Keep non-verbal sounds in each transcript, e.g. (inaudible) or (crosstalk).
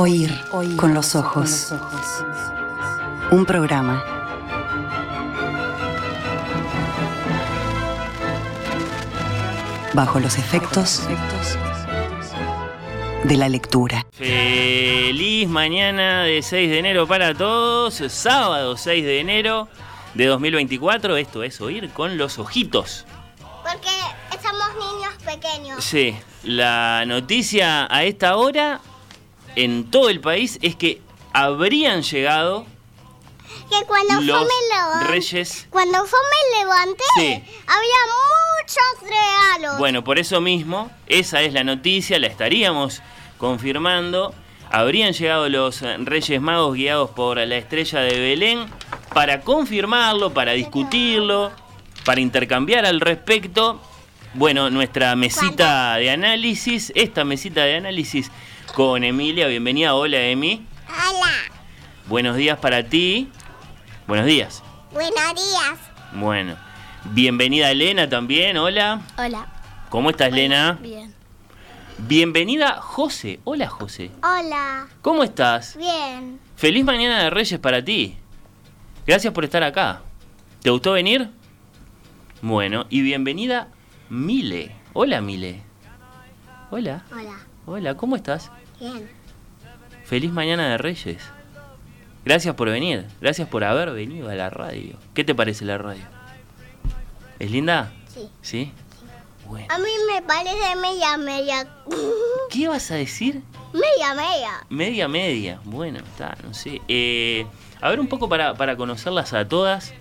Oír, con los ojos. Un programa. Bajo los efectos de la lectura. Feliz mañana de 6 de enero para todos. Sábado 6 de enero de 2024. Esto es Oír con los ojitos. Porque estamos niños pequeños. Sí, la noticia a esta hora en todo el país es que habrían llegado Que cuando los yo me levanté, reyes. cuando yo me levanté, Sí. había muchos regalos. Bueno, por eso mismo, esa es la noticia, la estaríamos confirmando. Habrían llegado los eh, Reyes Magos guiados por la estrella de Belén para confirmarlo, para discutirlo, para intercambiar al respecto. Bueno, nuestra mesita de análisis, esta mesita de análisis con Emilia. Bienvenida, hola Emi. Hola, Buenos días para ti. Buenos días. buenos días. Bueno, bienvenida Elena también, hola. Hola. ¿Cómo estás, Elena? Bien. Bienvenida José. Hola José. Hola. ¿Cómo estás? Bien. Feliz mañana de Reyes para ti. Gracias por estar acá. ¿Te gustó venir? Bueno, y bienvenida Mile. Hola Mile. Hola. Hola. Hola, ¿cómo estás? Bien. Feliz mañana de Reyes. Gracias por venir. Gracias por haber venido a la radio. ¿Qué te parece la radio? ¿Es linda? Sí. ¿Sí? Bueno. A mí me parece media, media. (laughs) ¿Qué vas a decir? media, media. Media, media. Bueno, está, no sé. Eh, a ver, un poco para, para conocerlas a todas.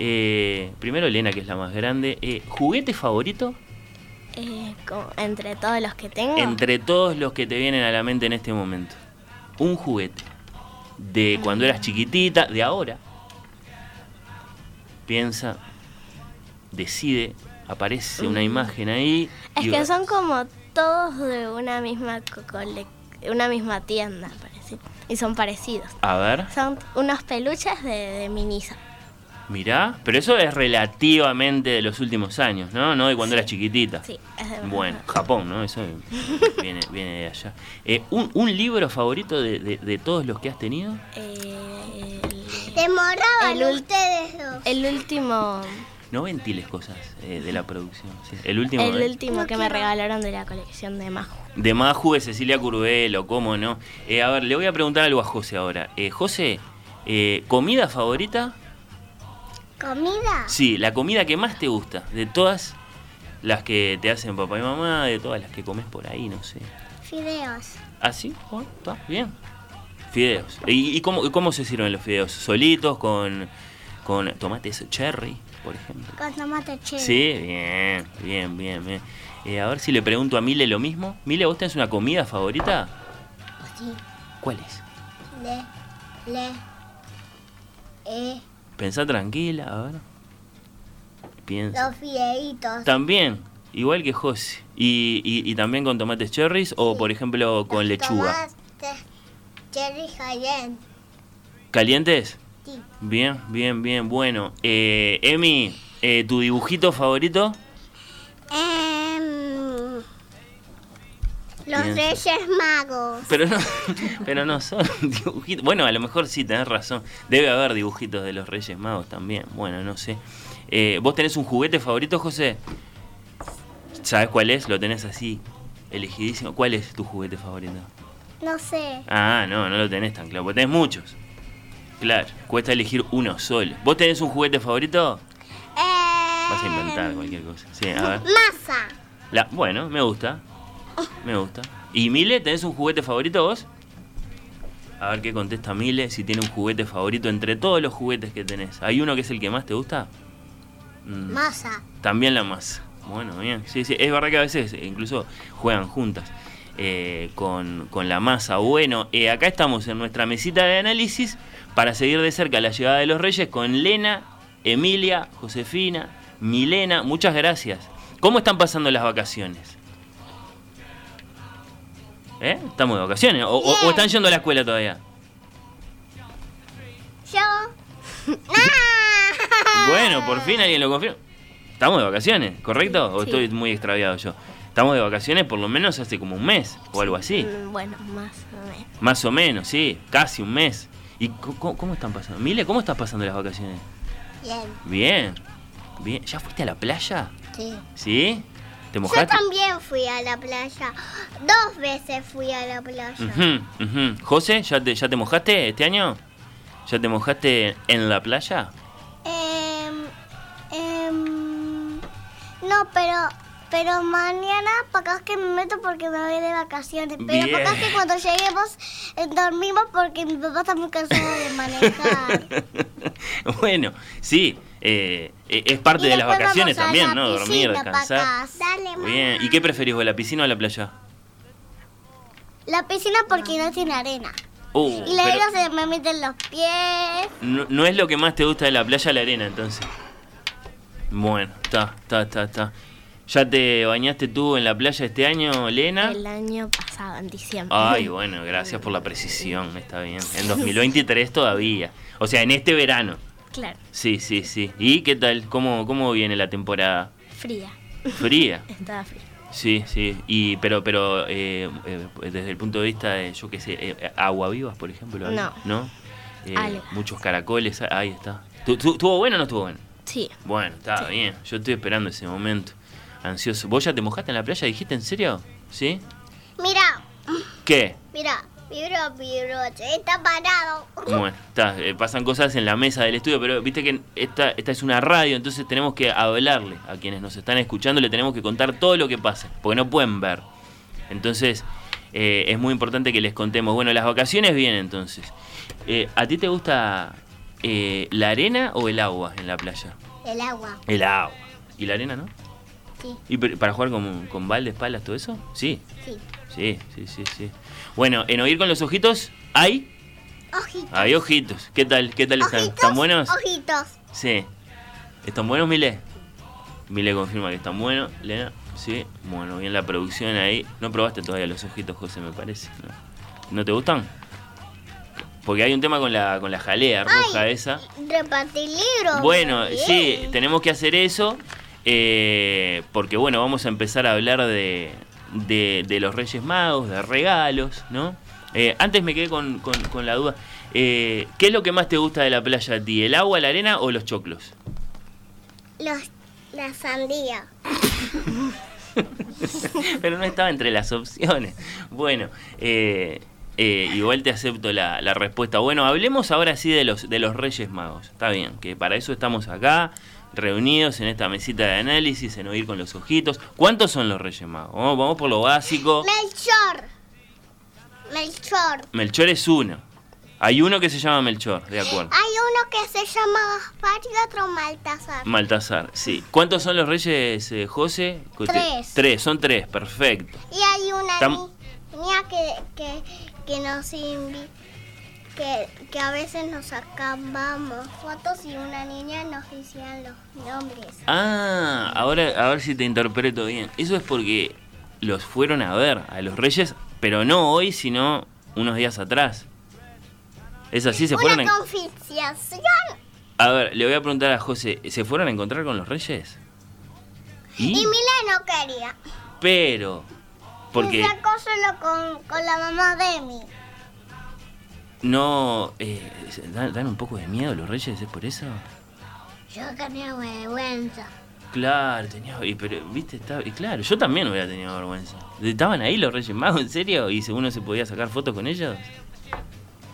Eh, primero Elena, que es la más grande. Eh, ¿Juguete favorito Eh, entre todos los que tengo. entre todos los que te vienen a la mente en este momento? Un juguete. De cuando eras chiquitita, de ahora. Piensa, decide, aparece una imagen ahí. es que son como todos de una misma una misma tienda, parece. Y son parecidos. A ver, Son unos peluches de, de Minisa. Mirá. Pero eso es relativamente de los últimos años, ¿no? No de cuando eras chiquitita. Sí, es de Bueno, Japón, ¿no? Eso viene, viene de allá. Eh, ¿un, un libro favorito de, de- de todos los que has tenido? Eh, Demoraban El ustedes dos. el, último No ventiles cosas eh, de la producción. sí. El último. el último No que me regalaron de la colección de Maju. De Maju de Cecilia Curvelo, ¿cómo no? Eh, a ver, le voy a preguntar algo a José ahora. Eh, José, eh, ¿comida favorita? ¿Comida? Sí, la comida que más te gusta, de todas las que te hacen papá y mamá, de todas las que comes por ahí, no sé. Fideos. ¿Ah, sí? Bueno, está bien. Fideos. ¿Y, y cómo, cómo se sirven los fideos? ¿Solitos? ¿Con, con tomates cherry, por ejemplo? Con tomate cherry. Sí, bien, bien, bien, bien. Eh, a ver si le pregunto a Mile lo mismo. Mile, ¿vos tenés una comida favorita? Sí. ¿Cuál es? Le. Le. Eh. Pensá tranquila, a ver. Piensa. Los fideitos. También, igual que José. ¿Y, y, y también con tomates cherries o, por ejemplo, con Los lechuga? Tomates cherry cayenne. ¿Calientes? Sí. Bien, bien, bien. Bueno, eh, Emi, eh, ¿tu dibujito favorito? Em, los. Reyes Magos. Pero no, (laughs) pero no son (laughs) dibujitos. Bueno, a lo mejor sí, tenés razón. Debe haber dibujitos de los Reyes Magos también. Bueno, no sé. Eh, ¿Vos tenés un juguete favorito, José? ¿Sabés cuál es? Lo tenés así, elegidísimo. ¿Cuál es tu juguete favorito? No sé. Ah, no, no lo tenés tan claro. Porque tenés muchos. Claro, cuesta elegir uno solo. ¿Vos tenés un juguete favorito? Vas a inventar cualquier cosa. Sí, a ver. Masa. La, bueno, me gusta. Me gusta. ¿Y Mile, tenés un juguete favorito vos? A ver qué contesta Mile, si tiene un juguete favorito entre todos los juguetes que tenés. ¿Hay uno que es el que más te gusta? Mm, Masa. También la masa. Bueno, bien. Sí, sí. Es verdad que a veces incluso juegan juntas eh, con, con la masa. Bueno, eh, acá estamos en nuestra mesita de análisis para seguir de cerca la llegada de los Reyes con Lena, Emilia, Josefina, Milena. Muchas gracias. ¿Cómo están pasando las vacaciones? ¿Eh? ¿Estamos de vacaciones? ¿O, están yendo a la escuela todavía? Yo. (laughs) Bueno, por fin alguien lo confirma. Estamos de vacaciones, ¿correcto? ¿O Sí. estoy muy extraviado yo? Estamos de vacaciones por lo menos hace como un mes o algo así. Mm, Bueno, más o menos. Más o menos, sí, casi un mes. ¿Y co- cómo, están pasando? Mile, ¿cómo estás pasando las vacaciones? Bien. Bien, bien. ¿Ya fuiste a la playa? Sí. ¿Sí? ¿Te Yo también fui a la playa. Dos veces fui a la playa. José, ¿ya te, ¿ya te mojaste este año? ¿Ya te mojaste en la playa? Em, no, pero pero mañana para que me meto porque me voy de vacaciones. Pero para que cuando lleguemos eh, dormimos porque mi papá está muy cansado de (laughs) manejar. bueno, sí, eh, eh, es parte de las vacaciones también, la ¿no? Dormir, piscina descansar. Dale. Bien, ¿y qué preferís vos, la piscina o la playa? La piscina porque no tiene arena. Uh, Y la pero arena se me meten los pies. no, no es lo que más te gusta de la playa la arena, entonces. Bueno, está, está, está, está. ¿Ya te bañaste tú en la playa este año, Lena? El año pasado, en diciembre. Ay, (laughs) bueno, gracias por la precisión, está bien. En 2023 todavía. O sea, en este verano. Claro, Sí, sí, sí. ¿Y qué tal? ¿Cómo, cómo viene la temporada? fría. Fría. (laughs) Estaba fría. Sí, sí. Y, pero, pero eh, eh, desde el punto de vista de, yo qué sé, eh, agua vivas, por ejemplo. No. ¿No? Eh, muchos caracoles, ah, ahí está. ¿Tu- tu- ¿Estuvo bueno o no estuvo bueno? Sí, Bueno, está Sí. bien. Yo estoy esperando ese momento. Ansioso. ¿Vos ya te mojaste en la playa? ¿Dijiste en serio? ¿Sí? Mira, ¿Qué? mira. Vibro, vibro, está parado. Bueno, (laughs) está, eh, pasan cosas en la mesa del estudio, pero viste que esta, esta es una radio, entonces tenemos que hablarle a quienes nos están escuchando, le tenemos que contar todo lo que pasa, porque no pueden ver. Entonces, eh, es muy importante que les contemos. Bueno, las vacaciones vienen entonces. Eh, ¿A ti te gusta eh, la arena o el agua en la playa? El agua. El agua. ¿Y la arena no? Sí, ¿Y para jugar con, con baldes, palas, todo eso? Sí, sí. sí, sí, sí, sí. Bueno, en oír con los ojitos, ¿hay? Ojitos. Hay ojitos. ¿Qué tal? ¿Qué tal están? Ojitos, ¿Están buenos? Ojitos. Sí. ¿Están buenos, Mile? Mile confirma que están buenos. Lena, sí. Bueno, bien la producción ahí. No probaste todavía los ojitos, José, me parece. ¿No, ¿No te gustan? Porque hay un tema con la, con la jalea roja Ay, esa. Repartir libros. Bueno, sí, tenemos que hacer eso. eh, porque bueno, vamos a empezar a hablar de, de, de los Reyes Magos, de regalos, ¿no? Eh, antes me quedé con, con- con la duda. Eh, ¿Qué es lo que más te gusta de la playa a ti? ¿El agua, la arena o los choclos? Los, la sandía. (laughs) Pero no estaba entre las opciones. Bueno, eh, eh, igual te acepto la, la respuesta. Bueno, hablemos ahora sí de los, de los Reyes Magos. Está bien, que para eso estamos acá, reunidos en esta mesita de análisis, en oír con los ojitos. ¿Cuántos son los Reyes Magos? Vamos, vamos por lo básico. Melchor. Melchor. Melchor es uno. Hay uno que se llama Melchor, de acuerdo. Hay uno que se llama Gaspar y otro Maltasar. Maltasar, sí. ¿Cuántos son los reyes, eh, José? Tres. Tres, son tres, perfecto. Y hay una Tam- niña que, que, que nos invi que, que a veces nos sacábamos fotos y una niña nos decían los nombres. Ah, ahora a ver si te interpreto bien. Eso es porque los fueron a ver a los reyes, pero no hoy, sino unos días atrás. Es así, se fueron Una a... ver, le voy a preguntar a José, ¿se fueron a encontrar con los reyes? Y ¿Y? Mila no quería. Pero... Porque Se sacó solo con, con la mamá de mí. No... eh, dan, dan un poco de miedo los reyes, ¿es por eso? Yo tenía vergüenza. Claro, tenía... Y, pero, viste, estaba, y claro, yo también hubiera tenido vergüenza. ¿Estaban ahí los reyes magos, en serio? ¿Y uno se podía sacar fotos con ellos?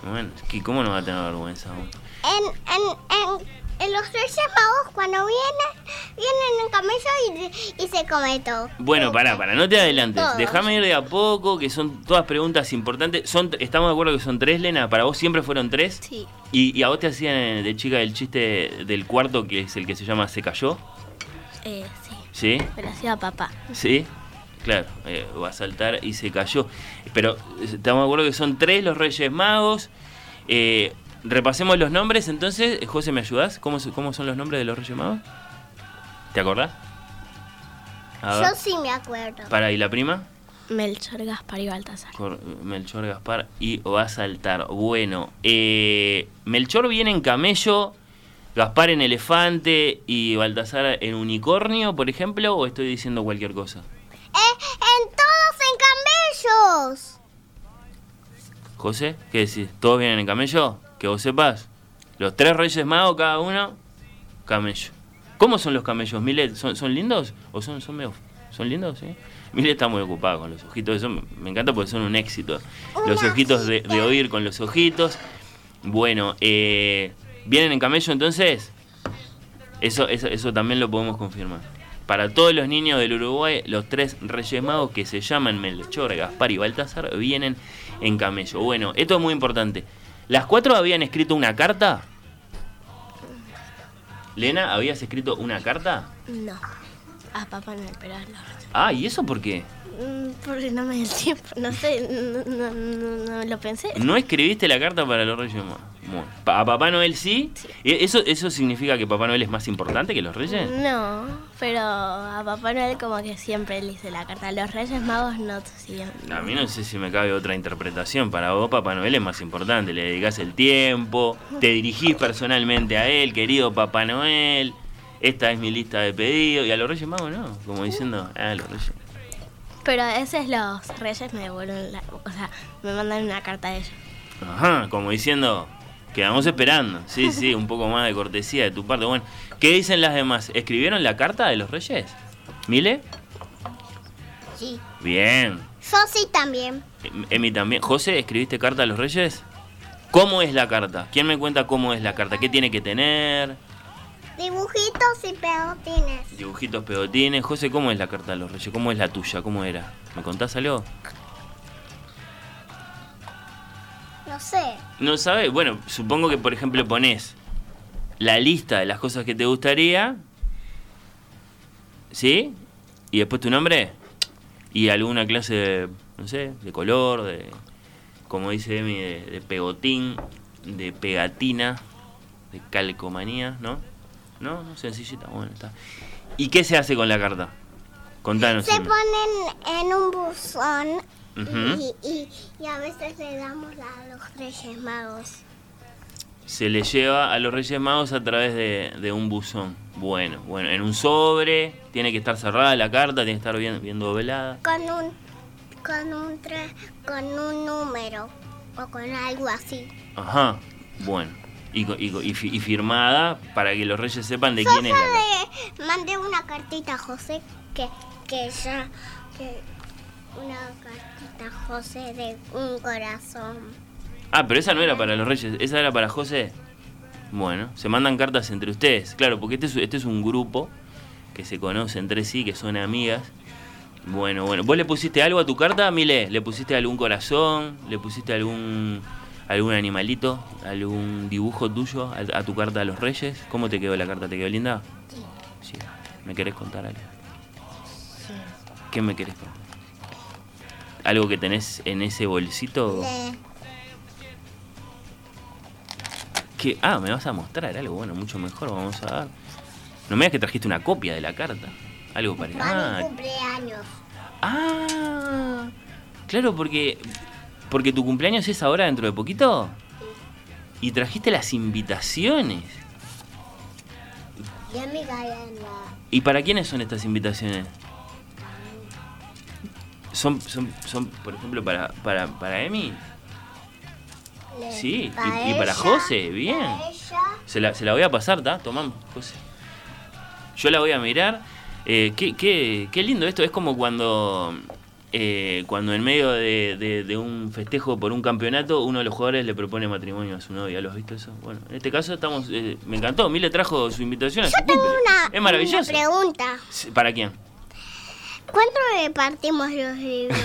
Bueno, ¿cómo no va a tener vergüenza? En, en, en, en los Reyes Magos, cuando vienen, vienen en camello y, y se come todo. Bueno, pará, pará, no te adelantes. Déjame ir de a poco, que son todas preguntas importantes. Son, ¿Estamos de acuerdo que son tres, Lena? ¿Para vos siempre fueron tres? sí. ¿Y, y a vos te hacían eh, de chica el chiste del cuarto, que es el que se llama Se cayó? Eh, sí. ¿Sí? Me lo hacía papá. ¿Sí? Claro, eh, va a saltar y se cayó. Pero eh, estamos de acuerdo que son tres los Reyes Magos. Eh, repasemos los nombres entonces. Eh, José, ¿me ayudás? ¿Cómo, ¿Cómo son los nombres de los Reyes Magos? ¿Te acordás? Yo sí me acuerdo. Para, ¿y la prima? Melchor, Gaspar y Baltasar. Cor- Melchor, Gaspar y va a saltar. Bueno, eh, Melchor viene en camello, Gaspar en elefante y Baltasar en unicornio, por ejemplo, o estoy diciendo cualquier cosa. Eh, camellos. José, ¿qué decís? ¿Todos vienen en camello? Que vos sepas. Los tres reyes magos, cada uno, camello. ¿Cómo son los camellos, Milet? ¿Son, son lindos? ¿O son, son medio- ¿Son lindos? Sí. Milet está muy ocupado con los ojitos. Eso me encanta porque son un éxito. Los ojitos de, de oír con los ojitos. Bueno, eh, ¿vienen en camello entonces? Eso, eso, eso también lo podemos confirmar. Para todos los niños del Uruguay, los tres Reyes Magos que se llaman Melchor, Gaspar y Baltasar vienen en camello. Bueno, esto es muy importante. ¿Las cuatro habían escrito una carta? Lena, ¿habías escrito una carta? No. A Papá Noel, pero Reyes. Ah, ¿y eso por qué? Mm, Porque no me dio tiempo. No sé, no, no, lo pensé. ¿No escribiste la carta para los Reyes Magos? ¿A Papá Noel sí? ¿E- ¿Eso, ¿Eso significa que Papá Noel es más importante que los Reyes? No, pero a Papá Noel como que siempre le hice la carta. A los Reyes Magos no siguen. A mí no sé si me cabe otra interpretación. Para vos, Papá Noel es más importante. Le dedicás el tiempo, te dirigís personalmente a él, querido Papá Noel. Esta es mi lista de pedidos. Y a los Reyes Magos no. Como diciendo, ah, los Reyes. Pero a veces los Reyes me devuelven la... O sea, me mandan una carta a ellos. Ajá, como diciendo, quedamos esperando. Sí, sí, un poco más de cortesía de tu parte. Bueno, ¿qué dicen las demás? ¿Escribieron la carta de los Reyes? ¿Mile? Sí. Bien. Sosi también. Em- Emi también. José, ¿escribiste carta a los Reyes? ¿Cómo es la carta? ¿Quién me cuenta cómo es la carta? ¿Qué tiene que tener? Dibujitos y pegotines. Dibujitos, pegotines. José, ¿cómo es la carta de los Reyes? ¿Cómo es la tuya? ¿Cómo era? ¿Me contás algo? No sé. No sabes. Bueno, supongo que, por ejemplo, pones la lista de las cosas que te gustaría. ¿Sí? Y después tu nombre. Y alguna clase de, no sé, de color, de, como dice Emi, de, de pegotín, de pegatina, de calcomanía, ¿no? No, no, sencillita, bueno, está. ¿Y qué se hace con la carta? Contanos. Se ponen en un buzón y, y- y a veces le damos a los Reyes Magos. se le lleva a los Reyes Magos a través de, de un buzón. Bueno, bueno, en un sobre, tiene que estar cerrada la carta, tiene que estar bien, bien doblada. Con un, con un con un número o con algo así. Ajá, bueno. Y, y y fi- y firmada para que los Reyes sepan de quién es la mandé una cartita a José que, que ya que una cartita a José de un corazón. Ah, pero esa no era para los Reyes, esa era para José. Bueno, se mandan cartas entre ustedes, claro, porque este es, este es un grupo que se conoce entre sí, que son amigas. Bueno, bueno. ¿Vos le pusiste algo a tu carta, Mile? ¿Le pusiste algún corazón? ¿Le pusiste algún algún animalito? ¿Algún dibujo tuyo a, a tu carta a los Reyes? ¿Cómo te quedó la carta? ¿Te quedó linda? Sí. ¿Me querés contar algo? ¿Qué me querés contar? ¿Algo que tenés en ese bolsito? Le- ¿Qué? Ah, me vas a mostrar algo, bueno, mucho mejor, vamos a ver. No me digas que trajiste una copia de la carta. Algo para... Ah, cumpleaños. ah, claro, porque, porque tu cumpleaños es ahora dentro de poquito. Y trajiste las invitaciones. Y a mi gallina. ¿Y para quiénes son estas invitaciones? ¿Son, son, son por ejemplo, para, para, para Emi? Le- Sí, y- y para ella, José, bien. Para Se la, se la voy a pasar, ¿está? Tomá, José. Yo la voy a mirar. Eh, qué, qué- qué lindo esto. Es como cuando, eh, cuando en medio de, de- de un festejo por un campeonato, uno de los jugadores le propone matrimonio a su novia. ¿Lo has visto eso? Bueno, en este caso estamos... eh, me encantó. Mile trajo su invitación a su tengo una, Es maravilloso. una pregunta. ¿Para quién? ¿Cuánto repartimos los libros?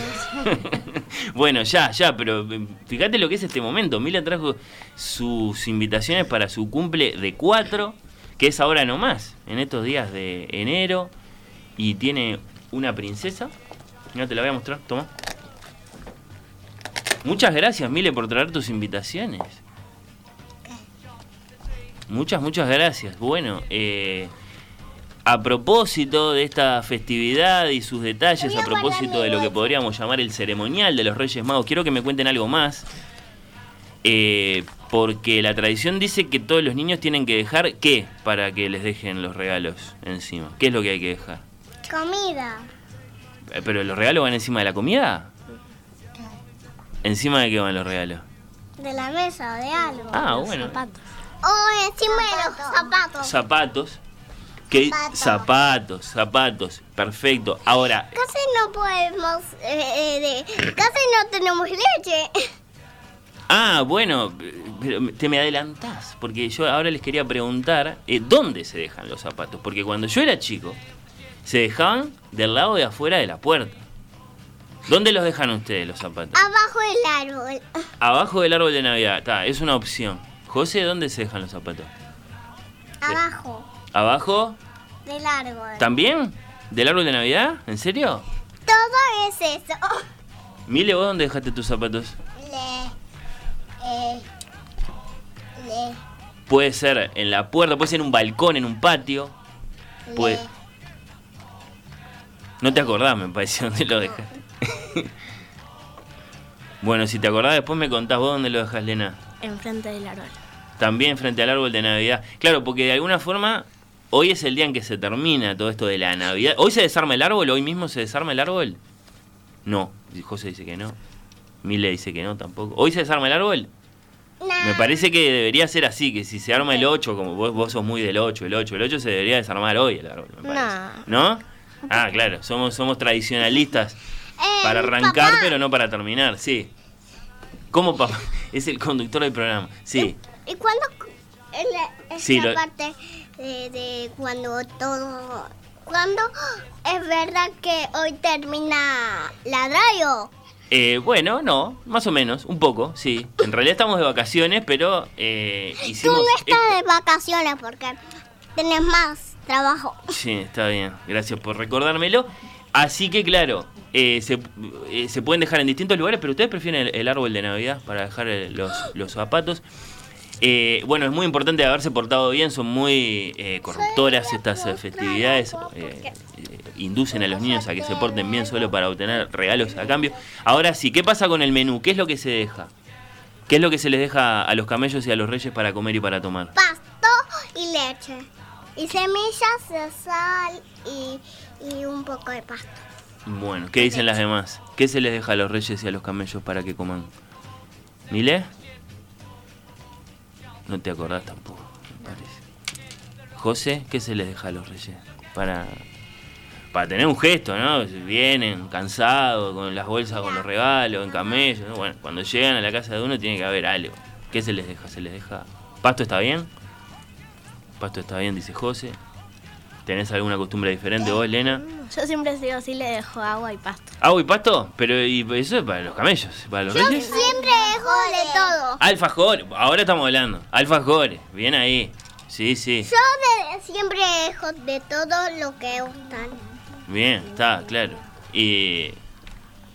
(laughs) bueno, ya, ya, pero eh, fíjate lo que es este momento. Mila trajo sus invitaciones para su cumple de 4, que es ahora nomás, en estos días de enero. Y tiene una princesa. Mira, te la voy a mostrar, toma. Muchas gracias, Mile, por traer tus invitaciones. Muchas, muchas gracias. Bueno, eh, a propósito de esta festividad y sus detalles, a propósito de lo que podríamos llamar el ceremonial de los Reyes Magos, quiero que me cuenten algo más. Eh, porque la tradición dice que todos los niños tienen que dejar qué para que les dejen los regalos encima. ¿Qué es lo que hay que dejar? Comida. Eh, ¿Pero los regalos van encima de la comida? ¿Encima de qué van los regalos? De la mesa, de algo. Ah, Los bueno. zapatos. O encima de los zapatos. Zapatos. ¿Qué? Zapatos. Zapatos, zapatos. Perfecto. Ahora, Casi no podemos, eh, eh, de- casi no tenemos leche. ah, bueno, pero te me adelantás, porque yo ahora les quería preguntar, eh, ¿dónde se dejan los zapatos? Porque cuando yo era chico, se dejaban del lado de afuera de la puerta. ¿Dónde los dejan ustedes los zapatos? Abajo del árbol. Abajo del árbol de Navidad. Está, es una opción. José, ¿dónde se dejan los zapatos? Abajo ¿Abajo? del árbol. ¿También? ¿Del árbol de Navidad? ¿En serio? Todo es eso. Mile, ¿vos dónde dejaste tus zapatos? Le, eh, le, Puede ser en la puerta, puede ser en un balcón, en un patio. Le. No te acordás, me pareció, dónde lo dejas. (laughs) bueno, si te acordás, después me contás vos dónde lo dejas, Lena. Enfrente del árbol. También frente al árbol de Navidad. Claro, porque de alguna forma, hoy es el día en que se termina todo esto de la Navidad. ¿Hoy se desarma el árbol? ¿Hoy mismo se desarma el árbol? No, José dice que no. Mile dice que no tampoco. ¿Hoy se desarma el árbol? Nah. Me parece que debería ser así, que si se arma el 8, como vos, vos sos muy del 8, el 8, el 8 se debería desarmar hoy el árbol, me parece. ¿No? Ah, claro, somos, somos tradicionalistas Eh, para arrancar, papá, pero no para terminar, sí. ¿Cómo papá? (laughs) Es el conductor del programa, sí. ¿Y cuándo es la, es Sí, la lo- parte de, de cuando todo... ¿Cuándo es verdad que hoy termina la radio? Eh, bueno, no, más o menos, un poco, sí. En realidad estamos de vacaciones, pero eh, Tú hicimos... no estás de vacaciones porque tenés más trabajo. Sí, está bien. Gracias por recordármelo. Así que, claro, eh, se, eh, se pueden dejar en distintos lugares, pero ustedes prefieren el, el árbol de Navidad para dejar los, los zapatos. Eh, bueno, es muy importante haberse portado bien, son muy eh, corruptoras estas eh, festividades, eh, inducen a los niños a que se porten bien solo para obtener regalos a cambio. Ahora sí, ¿qué pasa con el menú? ¿Qué es lo que se deja? ¿Qué es lo que se les deja a los camellos y a los reyes para comer y para tomar? Pasto y leche. Y semillas de sal y, y un poco de pasto. Bueno, ¿qué dicen las demás? ¿Qué se les deja a los reyes y a los camellos para que coman? ¿Mile? No te acordás tampoco, me parece. José, ¿qué se les deja a los reyes? Para, para tener un gesto, ¿no? Vienen cansados, con las bolsas con los regalos, en camellos. ¿no? Bueno, cuando llegan a la casa de uno tiene que haber algo. ¿Qué se les deja? ¿Se les deja? ¿Pasto está bien? Pasto está bien, dice José. ¿Tenés alguna costumbre diferente vos, Lena? Yo siempre sigo así, le dejo agua y pasto. ¿Agua y pasto? Pero y eso es para los camellos, para los reyes. Siempre dejo de todo. Alfajores, ahora estamos hablando. Alfajores, bien ahí. Sí, sí. Yo de- siempre dejo de todo lo que gustan. Bien, está, claro. Y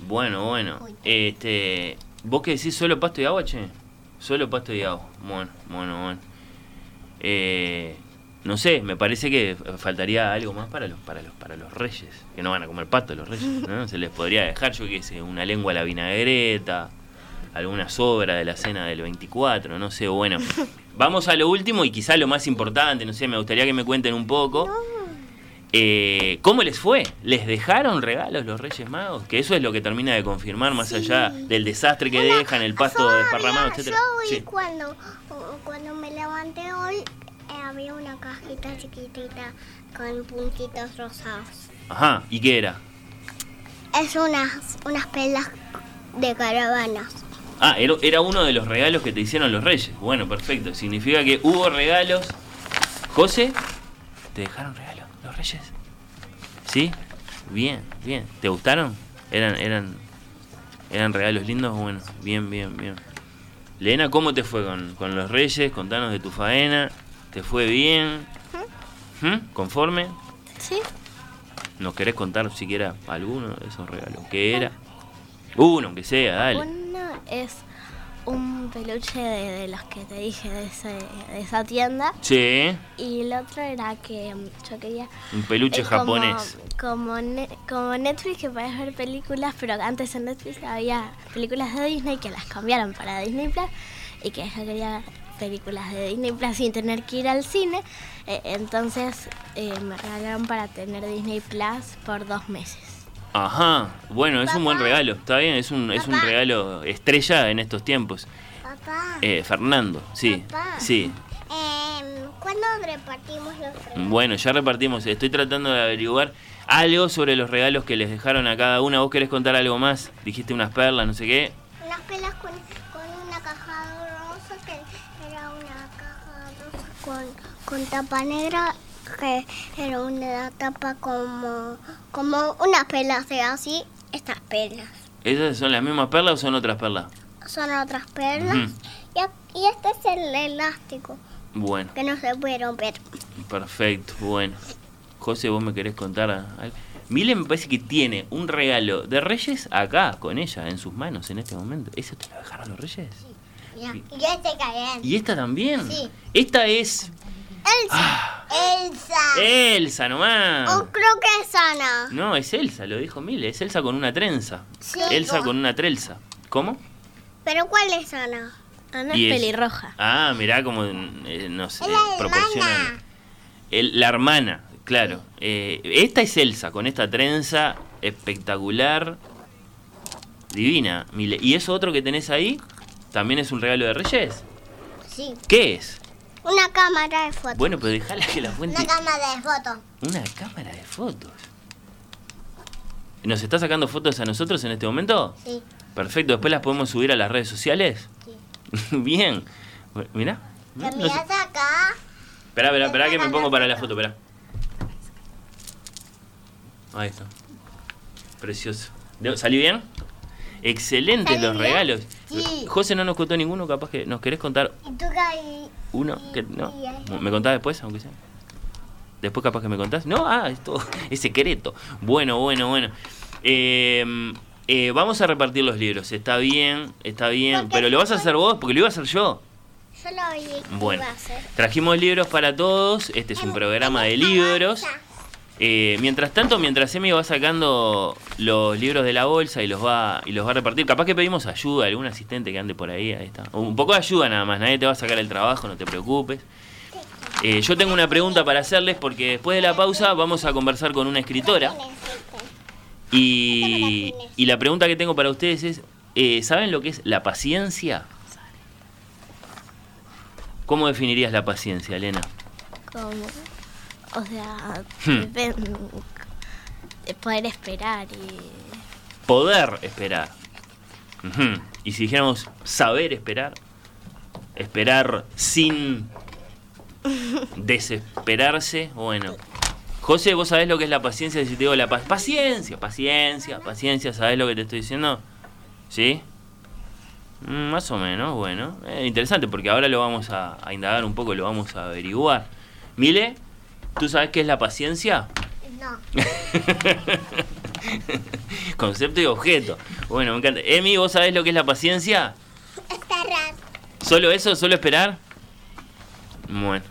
bueno, bueno. Este, ¿vos qué decís solo pasto y agua, che? Solo pasto y agua. Bueno, bueno, bueno. Eh, no sé, me parece que faltaría algo más para los para los para los reyes, que no van a comer pasto los reyes, ¿no? (laughs) Se les podría dejar, yo qué sé, una lengua a la vinagreta, alguna sobra de la cena del 24, no sé, bueno. (laughs) Vamos a lo último y quizá lo más importante, no sé, me gustaría que me cuenten un poco. Eh, ¿Cómo les fue? ¿Les dejaron regalos los Reyes Magos? Que eso es lo que termina de confirmar, más allá del desastre que dejan, el pasto desparramado, etcétera. Yo Sí. cuando, cuando me levanté hoy, eh, había una cajita chiquitita con puntitos rosados. Ajá, ¿y qué era? Es unas, unas pelas de caravanas. Ah, era, era uno de los regalos que te hicieron los Reyes. Bueno, perfecto. Significa que hubo regalos. José, ¿te dejaron regalos los Reyes? ¿Sí? Bien, bien. ¿Te gustaron? ¿Eran, eran, eran regalos lindos? Bueno, bien, bien, bien. Lena, ¿cómo te fue con, con los Reyes? Contanos de tu faena. ¿Te fue bien? ¿Mm? ¿Conforme? ¿Sí? ¿Nos querés contar siquiera alguno de esos regalos? ¿Qué era? Uno, aunque sea, dale. Uno es un peluche de, de los que te dije de, ese- de esa tienda. Sí, Y el otro era que mm, yo quería... un peluche eh, japonés. Como, ne- como Netflix que podías ver películas, pero antes en Netflix había películas de Disney que las cambiaron para Disney Plus y que yo quería películas de Disney Plus sin tener que ir al cine. Eh, entonces eh, me regalaron para tener Disney Plus por dos meses. Ajá, bueno, es un buen regalo, está bien, es un, es un regalo estrella en estos tiempos. Papá. Eh, Fernando, sí, Papá. sí. Em, ¿Cuándo repartimos los regalos? Bueno, ya repartimos, estoy tratando de averiguar algo sobre los regalos que les dejaron a cada una. ¿Vos querés contar algo más? Dijiste unas perlas, no sé qué. Unas pelas con, con una caja rosa que era una caja rosa con, con tapa negra que era una tapa como, como unas pelas de así, estas pelas. ¿Esas son las mismas perlas o son otras perlas? Son otras perlas. Y, y este es el elástico Bueno, que no se puede romper. perfecto, bueno. José, ¿vos me querés contar algo? Mile me parece que tiene un regalo de Reyes acá, con ella, en sus manos en este momento. ¿Eso te lo dejaron los Reyes? Ya. Y estoy cayendo. ¿Y esta también? Sí. Esta es Elsa. Elsa. Elsa nomás. O creo que es Ana. No, es Elsa, lo dijo Mile. Es Elsa con una trenza. Sí. Elsa con una trenza. ¿Cómo? Pero ¿cuál es Ana? Ana es es- pelirroja. Ah, mirá como, eh, no sé, Es la proporciona. hermana. El- la hermana, claro. Eh, esta es Elsa, con esta trenza espectacular, divina. Mile. ¿Y eso otro que tenés ahí? ¿También es un regalo de Reyes? Sí. ¿Qué es? Una cámara de fotos. Bueno, pero dejala que la cuente. Una cámara de fotos. Una cámara de fotos. ¿Nos está sacando fotos a nosotros en este momento? Sí. Perfecto, después las podemos subir a las redes sociales. Sí. (laughs) Bien. Bueno, Mirá. ¿Te No sé- acá? Esperá, esperá, esperá que me pongo para la foto, esperá. Ahí está. Precioso. ¿De- ¿Salió bien? Excelentes ¿Salió los bien? regalos. Sí. José no nos contó ninguno, capaz que nos querés contar ¿Y tú? Uno. Que, ¿No? ¿Me contás después, aunque sea? Después capaz que me contás. No, ah, es todo, (laughs) es secreto. Bueno, bueno, bueno. Eh, eh, vamos a repartir los libros. Está bien, está bien. Porque Pero lo vas a hacer vos, porque lo iba a hacer yo. Yo lo Bueno, iba a hacer. trajimos libros para todos. Este es un programa de libros. Eh, mientras tanto, mientras Emi va sacando los libros de la bolsa y los va y los va a repartir, capaz que pedimos ayuda, algún asistente que ande por ahí, ahí está. Un poco de ayuda nada más, nadie te va a sacar el trabajo, no te preocupes. Eh, yo tengo una pregunta para hacerles porque después de la pausa vamos a conversar con una escritora y, y la pregunta que tengo para ustedes es, eh, ¿saben lo que es la paciencia? ¿Cómo definirías la paciencia, Elena? Como, o sea, Hmm. de poder esperar y poder esperar. Y si dijéramos saber esperar, esperar sin (laughs) desesperarse, bueno. José, ¿vos sabés lo que es la paciencia? Si te digo la paz, paciencia, paciencia, paciencia, ¿sabés lo que te estoy diciendo? ¿Sí? Mm, Más o menos, bueno. Eh, interesante porque ahora lo vamos a, a indagar un poco, lo vamos a averiguar. Mile, ¿tú sabes qué es la paciencia? No. (laughs) Concepto y objeto. Bueno, me encanta. Emi, ¿vos sabés lo que es la paciencia? Está raro. ¿Solo eso? ¿Solo esperar? Bueno.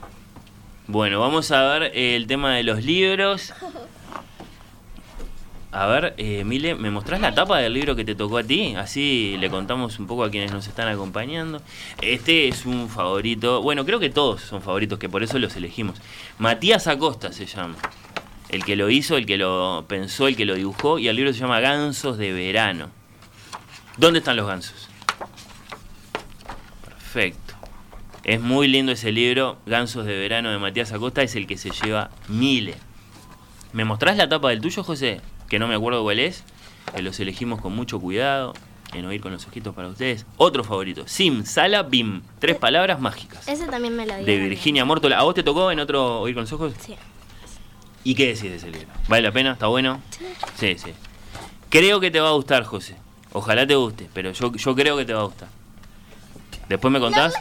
Bueno, vamos a ver el tema de los libros. A ver, eh, Mile, ¿me mostrás la tapa del libro que te tocó a ti? Así le contamos un poco a quienes nos están acompañando. Este es un favorito. Bueno, creo que todos son favoritos, que por eso los elegimos. Matías Acosta se llama. El que lo hizo, el que lo pensó, el que lo dibujó. Y el libro se llama Gansos de Verano. ¿Dónde están los gansos? Perfecto. Es muy lindo ese libro, Gansos de Verano de Matías Acosta, es el que se lleva Mile. ¿Me mostrás la tapa del tuyo, José? Que no me acuerdo cuál es, que los elegimos con mucho cuidado, en oír con los ojitos para ustedes. Otro favorito, Sim, Sala, Bim, tres palabras mágicas. ese también me lo De dieron. Virginia Mórtola. ¿A vos te tocó en otro oír con los ojos? Sí. ¿Y qué decís de ese libro? ¿Vale la pena? ¿Está bueno? Sí, sí. Creo que te va a gustar, José. Ojalá te guste, pero yo, yo creo que te va a gustar. ¿Después me contás?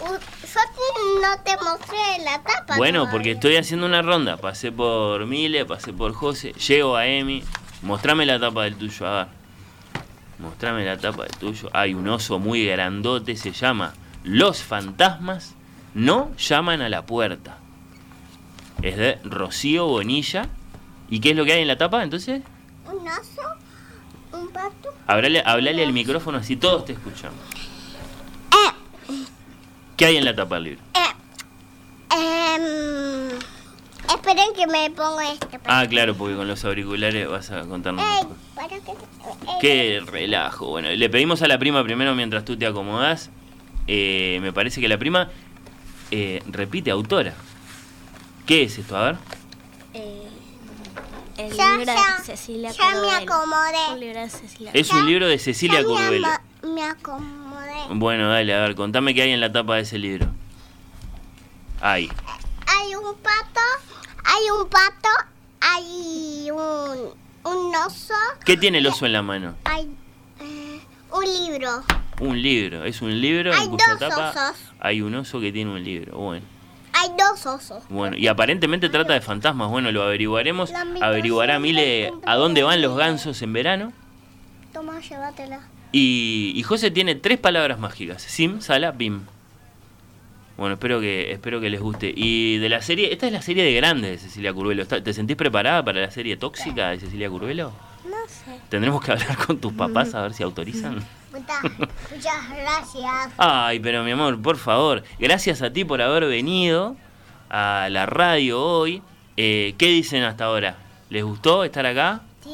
U- Yo no te mostré la tapa. Bueno, porque estoy haciendo una ronda. Pasé por Mile, pasé por José, llego a Emi. Mostrame la tapa del tuyo, a ver. Mostrame la tapa del tuyo. Hay un oso muy grandote, se llama Los fantasmas no llaman a la puerta. Es de Rocío Bonilla. ¿Y qué es lo que hay en la tapa entonces? Un oso, un pato. Hablale, hablale al micrófono así todos te escuchamos. Eh, ¿Qué hay en la tapa del libro? eh, em, esperen que me pongo este. Ah, claro, porque con los auriculares vas a contarnos. Ey, para que... ey, Qué relajo. Bueno, le pedimos a la prima primero mientras tú te acomodás. Eh, me parece que la prima eh, repite autora. ¿Qué es esto? A ver. Eh, el Ya, libro ya, de Cecilia ya me acomodé. Un libro de Cecilia Es un libro de Cecilia ya me Me acomodé. Bueno, dale, a ver, contame qué hay en la tapa de ese libro. Ay, Hay un pato, hay un pato, hay un, un oso, ¿qué tiene el oso en la mano? hay eh, un libro. Un libro. Es un libro Hay en cuya dos tapa osos. hay un oso que tiene un libro. Bueno. Hay dos osos. Bueno, y aparentemente trata de fantasmas. Bueno, lo averiguaremos. Averiguará Mile a dónde van los gansos en verano. Toma, llévatela. Y, y José tiene tres palabras mágicas. Sim, sala, bim. Bueno, espero que, espero que les guste. Y de la serie, esta es la serie de grande de Cecilia Curvelo. ¿Está- ¿Te sentís preparada para la serie tóxica de Cecilia Curvelo? No sé. Tendremos que hablar con tus papás a ver si autorizan. Muchas, muchas gracias. Ay, pero mi amor, por favor, gracias a ti por haber venido a la radio hoy. Eh, ¿Qué dicen hasta ahora? ¿Les gustó estar acá? Sí.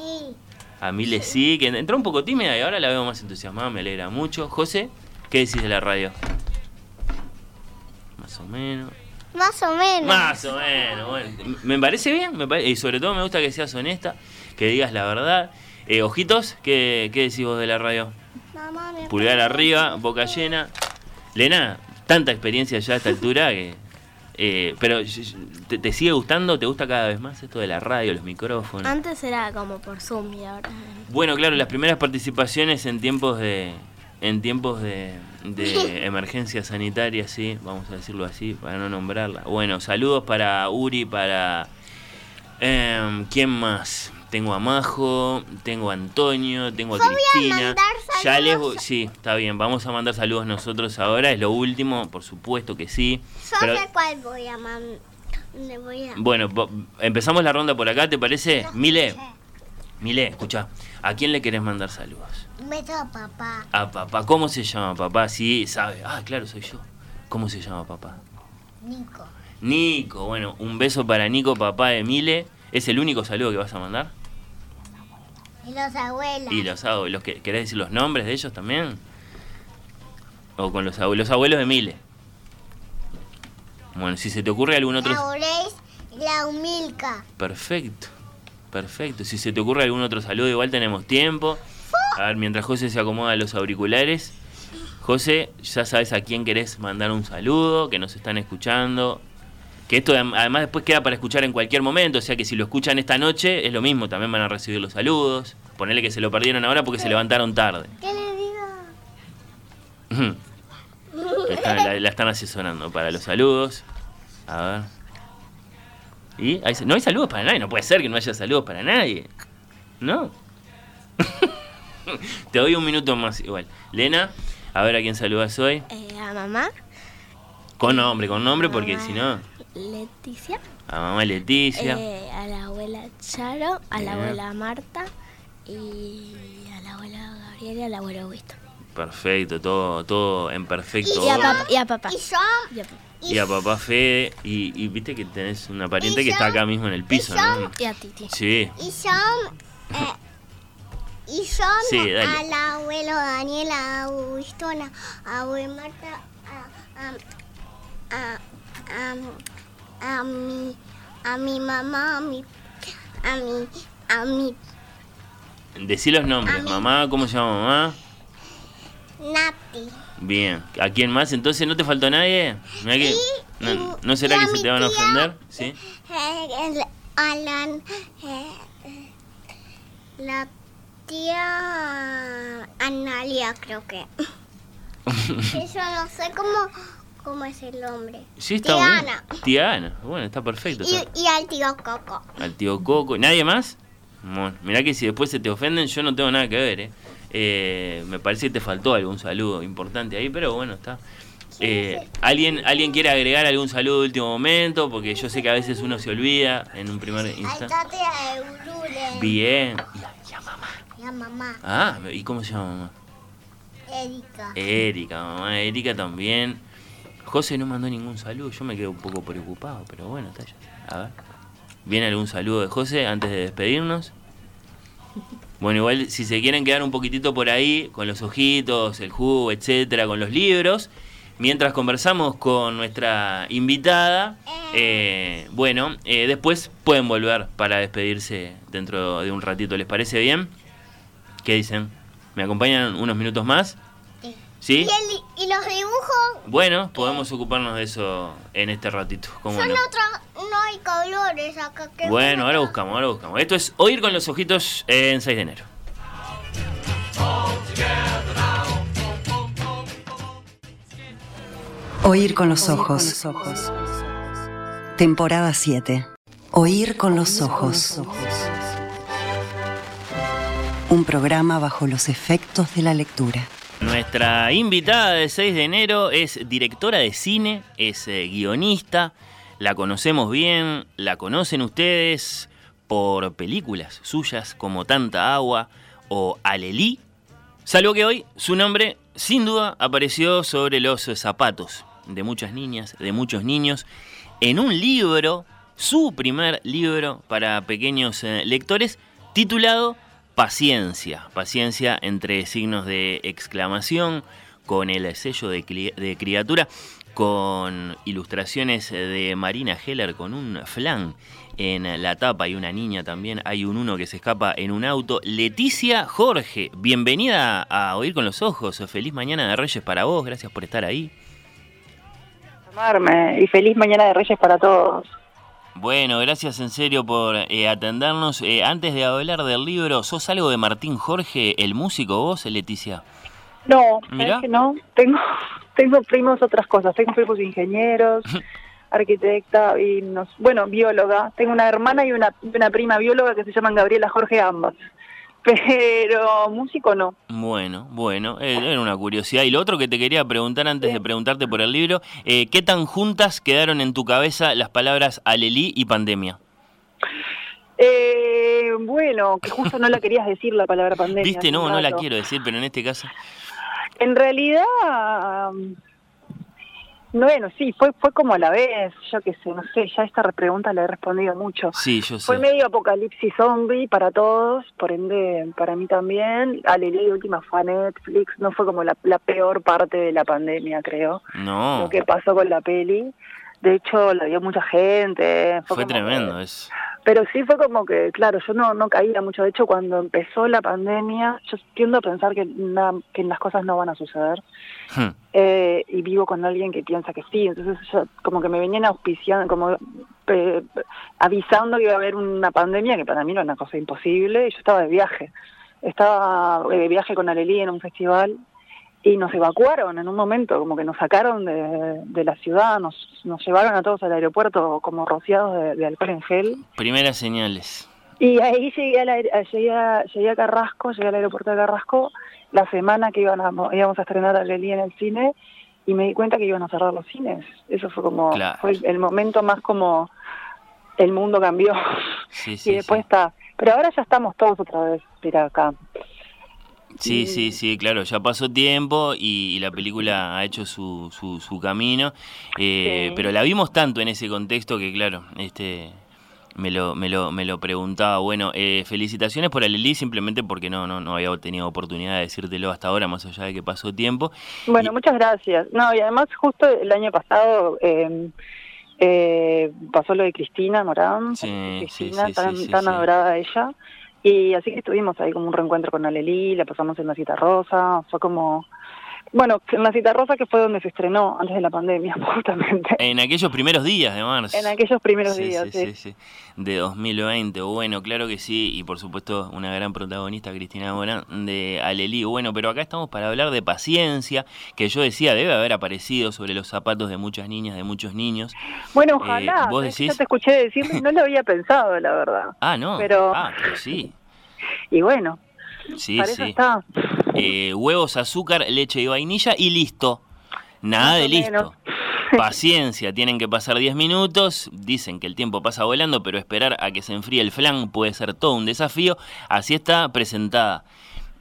A mí les sí, que entró un poco tímida y ahora la veo más entusiasmada, me alegra mucho. José, ¿qué decís de la radio? Más o menos. Más o menos. Más o menos, bueno. Me parece bien, me pare- y sobre todo me gusta que seas honesta, que digas la verdad. Eh, ojitos, ¿qué, ¿qué decís vos de la radio? Mamá, me Pulgar arriba, boca llena. Lena, tanta experiencia ya a esta altura que... eh, pero ¿te, te sigue gustando? ¿Te gusta cada vez más esto de la radio, los micrófonos? Antes era como por Zoom y ahora... Bueno, claro, las primeras participaciones en tiempos de en tiempos de, de (laughs) emergencia sanitaria, sí, vamos a decirlo así, para no nombrarla. Bueno, saludos para Uri, para... em, ¿Quién más? Tengo a Majo, tengo a Antonio, tengo a Yo voy a Cristina. mandar ya les sí, está bien, vamos a mandar saludos nosotros ahora, es lo último, por supuesto que sí. Yo Pero- sé cuál voy a mandar. A... bueno, empezamos la ronda por acá, ¿te parece? Mile, Mile, escucha, ¿a quién le querés mandar saludos? Beso a papá. A papá, ¿cómo se llama papá? Sí, sabe. Ah, claro, soy yo. ¿Cómo se llama papá? Nico. Nico, bueno, un beso para Nico, papá de Mile. ¿Es el único saludo que vas a mandar? Y los abuelos. ¿Y los, abue- los que, querés decir los nombres de ellos también? ¿O con los abuelos, los abuelos de Mile? Bueno, si se te ocurre algún otro... La Oreis y la Humilca. Perfecto, perfecto. Si se te ocurre algún otro saludo, igual tenemos tiempo. A ver, mientras José se acomoda los auriculares. José, ya sabes a quién querés mandar un saludo, que nos están escuchando. Que esto adem- además después queda para escuchar en cualquier momento, o sea que si lo escuchan esta noche es lo mismo, también van a recibir los saludos. Ponele que se lo perdieron ahora porque se levantaron tarde. ¿Qué le digo? Están- la, la están asesorando para los saludos. A ver. ¿Y? ¿Hay- no hay saludos para nadie, no puede ser que no haya saludos para nadie. ¿No? (laughs) Te doy un minuto más igual. Lena, a ver a quién saludas hoy. Eh, a mamá, Con nombre, con nombre, porque si no, Leticia, a mamá Leticia. eh, a la abuela Charo, a Bien. la abuela Marta y a la abuela Gabriela y al abuelo Wisto. Perfecto, todo, todo en perfecto Y a orden. papá. Y a papá. Y yo... Y a papá. Fede, y, y viste que tenés una pariente que está yo- acá mismo en el piso, yo- ¿no? Y a Titi. Sí, Y son... eh, y son Sí, al abuelo Daniel, a Augustona, a abuela Marta, a, a, a, a, mi, a mi mamá, a mi, a mi, a mi decí los nombres. A. Mamá, ¿cómo se llama mamá? Nati. Bien, ¿a quién más? Entonces, ¿no te faltó nadie? Mirá que- Y- no, ¿no será a que se te van a ofender? ¿Sí? Eh, a la, eh, la tía Analia, creo que. (laughs) Yo no sé cómo, cómo es el nombre. Sí, está tía bueno. Ana. Tía Ana. Bueno, está perfecto. está- Y, y al tío Coco. Al tío Coco. ¿Nadie más? Bueno, mirá que si después se te ofenden, yo no tengo nada que ver, ¿eh? Eh, me parece que te faltó algún saludo importante ahí, pero bueno, está. Eh, ¿alguien, ¿Alguien quiere agregar algún saludo de último momento? Porque yo sé que a veces uno se olvida en un primer instante. Bien. Y a, y a mamá. Y a mamá. Ah, ¿y cómo se llama mamá? Erika. Erika, mamá Erika también. José no mandó ningún saludo, yo me quedo un poco preocupado, pero bueno, está ya. A ver. ¿Viene algún saludo de José antes de despedirnos? Bueno, igual si se quieren quedar un poquitito por ahí, con los ojitos, el jugo, etcétera, con los libros, mientras conversamos con nuestra invitada, eh, bueno, eh, después pueden volver para despedirse dentro de un ratito. ¿Les parece bien? ¿Qué dicen? ¿Me acompañan unos minutos más? Sí. ¿Y, el- y los dibujos? Bueno, podemos ocuparnos de eso en este ratito. ¿Cómo Son no? otros, no hay colores acá. que Bueno, ahora buscamos, ahora buscamos. Esto es Oír con los ojitos en 6 de enero. Oír con los ojos. Temporada 7. Oír con los ojos. Un programa bajo los efectos de la lectura. Nuestra invitada de 6 de enero es directora de cine, es eh, guionista, la conocemos bien, la conocen ustedes por películas suyas como Tanta Agua o Alelí, salvo que hoy su nombre sin duda apareció sobre los zapatos de muchas niñas, de muchos niños, en un libro, su primer libro para pequeños eh, lectores, titulado Paciencia, paciencia entre signos de exclamación, con el sello de, criatura, con ilustraciones de Marina Heller con un flan en la tapa y una niña también, hay un uno que se escapa en un auto. Leticia Jorge, bienvenida a Oír con los Ojos, feliz mañana de Reyes para vos, gracias por estar ahí. Y feliz mañana de Reyes para todos. Bueno, gracias en serio por eh, atendernos. Eh, antes de hablar del libro, ¿sos algo de Martín Jorge, el músico vos, Leticia? No, ¿sabes Mirá. que no? Tengo, (laughs) tengo primos otras cosas. Tengo primos ingenieros, (laughs) arquitecta y, nos, bueno, bióloga. Tengo una hermana y una, una prima bióloga que se llaman Gabriela Jorge ambas. Pero músico no. Bueno, bueno, eh, era una curiosidad. Y lo otro que te quería preguntar antes de preguntarte por el libro, eh, ¿qué tan juntas quedaron en tu cabeza las palabras Alelí y pandemia? Eh, bueno, que justo no la querías decir la palabra pandemia. Viste, no, no la quiero decir, pero en este caso... En realidad, bueno, sí, fue fue como a la vez, yo qué sé, no sé, ya esta pregunta la he respondido mucho. Sí, yo Fue sé. medio apocalipsis zombie para todos, por ende para mí también. Alelí última fue a Netflix, no fue como la, la peor parte de la pandemia, creo, No, lo que pasó con la peli. De hecho, la vio mucha gente. fue tremendo que- eso. Pero sí fue como que, claro, yo no, no caía mucho. De hecho, cuando empezó la pandemia, yo tiendo a pensar que, na- que las cosas no van a suceder. Hmm. Eh, y vivo con alguien que piensa que sí. Entonces, yo, como que me venían auspiciando, como eh, avisando que iba a haber una pandemia, que para mí era una cosa imposible. Y yo estaba de viaje. Estaba eh, de viaje con Alelí en un festival y nos evacuaron en un momento, como que nos sacaron de, de la ciudad, nos, nos llevaron a todos al aeropuerto como rociados de, de alcohol en gel. Primeras señales. Y ahí llegué, aer- a, llegué, a, llegué a Carrasco, llegué al aeropuerto de Carrasco la semana que iban a, íbamos a estrenar a Lely en el cine y me di cuenta que iban a cerrar los cines. Eso fue como, Claro. fue el, el momento más como el mundo cambió. Sí, (laughs) y sí, después sí. está. Pero ahora ya estamos todos otra vez, mira acá. Sí, sí, sí, claro, ya pasó tiempo y, y la película ha hecho su, su, su camino, eh, Sí. pero la vimos tanto en ese contexto que, claro, este me lo, me lo, me lo preguntaba. Bueno, eh, felicitaciones por Alelí, simplemente porque no, no, no había tenido oportunidad de decírtelo hasta ahora, más allá de que pasó tiempo. Bueno, Y- muchas gracias. No, y además justo el año pasado eh, eh, pasó lo de Cristina Morán, Sí, Cristina, sí, sí, tan, tan adorada ella. Y así que estuvimos ahí como un reencuentro con Alelí, la pasamos en la cita rosa, fue como... Bueno, en la cita rosa que fue donde se estrenó antes de la pandemia, (laughs) justamente. En aquellos primeros días de marzo. En aquellos primeros Sí, días, sí, sí. sí. De 2020. Bueno, claro que sí. Y por supuesto, una gran protagonista, Cristina Morán, de Alelí. Bueno, pero acá estamos para hablar de paciencia, que yo decía, debe haber aparecido sobre los zapatos de muchas niñas, de muchos niños. Bueno, ojalá. Eh, ¿vos ¿sabes que decís? Yo te escuché decir, no lo había pensado, la verdad. Ah, no. Pero- Ah, pero sí. (laughs) Y bueno, Sí, para eso sí. está. Eh, huevos, azúcar, leche y vainilla y listo. Nada Más de listo. (laughs) Paciencia, tienen que pasar 10 minutos. Dicen que el tiempo pasa volando, pero esperar a que se enfríe el flan puede ser todo un desafío. Así está presentada.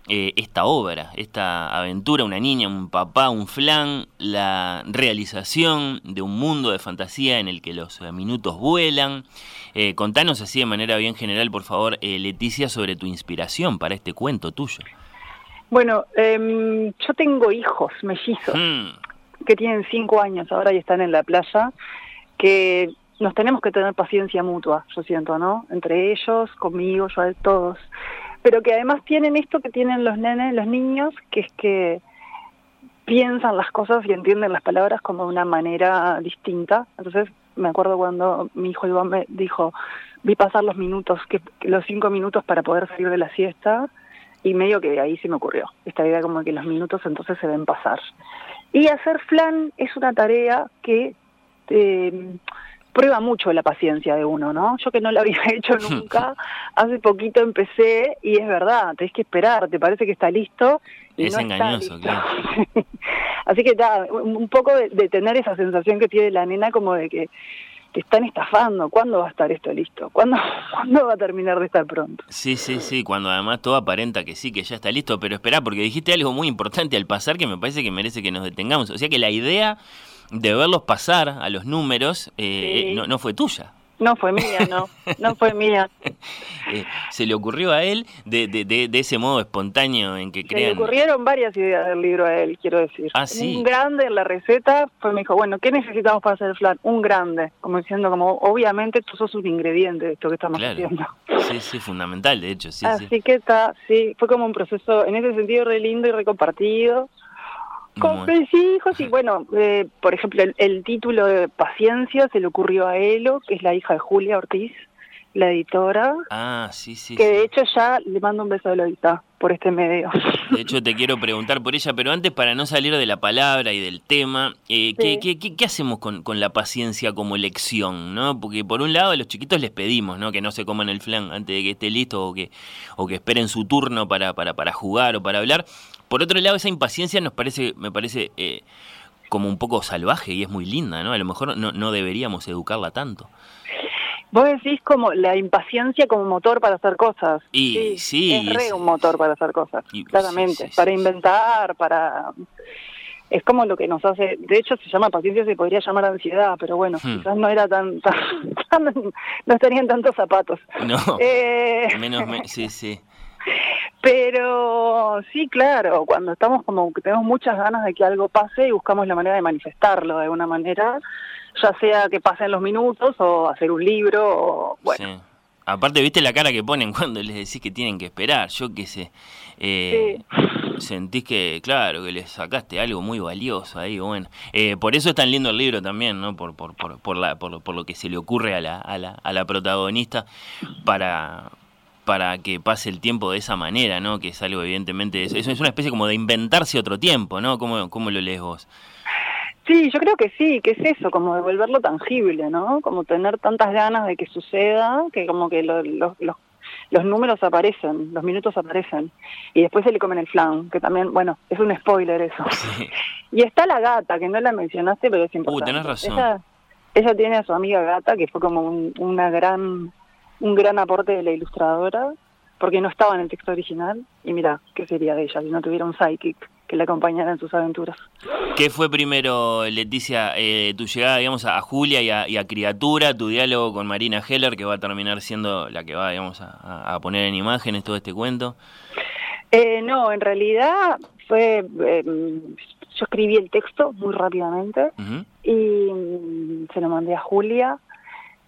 Eh, esta obra, esta aventura, una niña, un papá, un flan, la realización de un mundo de fantasía en el que los eh, minutos vuelan. Eh, contanos así de manera bien general, por favor, Leticia, sobre tu inspiración para este cuento tuyo. Bueno, em, yo tengo hijos mellizos hmm. que tienen cinco años ahora y están en la playa, que nos tenemos que tener paciencia mutua, yo siento, ¿no? Entre ellos, conmigo, yo a todos pero que además tienen esto que tienen los nenes, los niños, que es que piensan las cosas y entienden las palabras como de una manera distinta. Entonces, me acuerdo cuando mi hijo Iván me dijo, vi pasar los minutos, que, los cinco minutos para poder salir de la siesta, y medio que ahí se me ocurrió esta idea como que los minutos entonces se ven pasar. Y hacer flan es una tarea que eh, prueba mucho la paciencia de uno, ¿no? Yo que no lo había (laughs) hecho nunca, hace poquito empecé y es verdad, tenés que esperar, te parece que está listo. Y es engañoso, claro. (laughs) Así que está un poco de, tener esa sensación que tiene la nena como de que te están estafando, ¿cuándo va a estar esto listo? ¿Cuándo, (laughs) ¿Cuándo va a terminar de estar pronto? Sí, sí, sí, cuando además todo aparenta que sí, que ya está listo, pero espera, porque dijiste algo muy importante al pasar que me parece que merece que nos detengamos. O sea que la idea de verlos pasar a los números eh, no, no fue tuya. No fue mía, no, no fue mía. (laughs) Eh, se le ocurrió a él de, de, de, ese modo espontáneo en que crean. Se le ocurrieron varias ideas del libro a él, quiero decir. Ah, sí. Un grande en la receta, fue me dijo, bueno, ¿qué necesitamos para hacer el flan? Un grande, como diciendo, como obviamente tú sos un ingrediente de esto que estamos haciendo. Sí, sí, fundamental, de hecho, sí. Así que está, sí, fue como un proceso en ese sentido re lindo y recompartido con mis hijos y bueno, eh, por ejemplo, el, título de Paciencia se le ocurrió a Elo, que es la hija de Julia Ortiz, la editora. Ah, sí, sí. Que de hecho ya le mando un beso de Lolita por este medio. (laughs) De hecho te quiero preguntar por ella, pero antes para no salir de la palabra y del tema, eh, ¿qué, qué, qué, hacemos con, con, la paciencia como elección? ¿no? Porque por un lado a los chiquitos les pedimos ¿no? que no se coman el flan antes de que esté listo o que, o que esperen su turno para, para, para jugar o para hablar. Por otro lado, esa impaciencia nos parece, me parece eh, como un poco salvaje y es muy linda, ¿no? A lo mejor no, no deberíamos educarla tanto. Vos decís como la impaciencia como motor para hacer cosas. Y sí, es re un motor para hacer cosas, claramente, para inventar, para es como lo que nos hace, de hecho se llama paciencia, se podría llamar ansiedad, pero bueno, hmm. quizás no era tan, (laughs) no estarían tantos zapatos. No, eh, menos, (laughs) sí, sí. Pero sí, claro, cuando estamos como que tenemos muchas ganas de que algo pase y buscamos la manera de manifestarlo de alguna manera, ya sea que pasen los minutos o hacer un libro o bueno. Aparte, viste la cara que ponen cuando les decís que tienen que esperar, yo qué sé. Eh, Sentís que, claro, que les sacaste algo muy valioso ahí, bueno. Eh, por eso es tan lindo el libro también, ¿no? Por, por, por, por, la, por, por lo que se le ocurre a la, a la, a la protagonista para, para que pase el tiempo de esa manera, ¿no? Que es algo evidentemente, eso es una especie como de inventarse otro tiempo, ¿no? ¿Cómo, cómo lo lees vos? Sí, yo creo que sí, que es eso, como devolverlo tangible, ¿no? Como tener tantas ganas de que suceda, que como que los, los números aparecen, los minutos aparecen, y después se le comen el flan, que también, bueno, es un spoiler eso. (laughs) Y está la gata, que no la mencionaste, pero es importante. Uh, tenés razón. Ella, ella tiene a su amiga gata, que fue como una gran un gran aporte de la ilustradora, porque no estaba en el texto original, y mira, ¿qué sería de ella si no tuviera un psychic que le acompañara en sus aventuras? ¿Qué fue primero, Leticia, eh, tu llegada, digamos, a Julia y a, Criatura, tu diálogo con Marina Heller, que va a terminar siendo la que va, digamos, a, poner en imágenes todo este cuento? Eh, no, en realidad fue... Em, yo escribí el texto muy rápidamente y mm, se lo mandé a Julia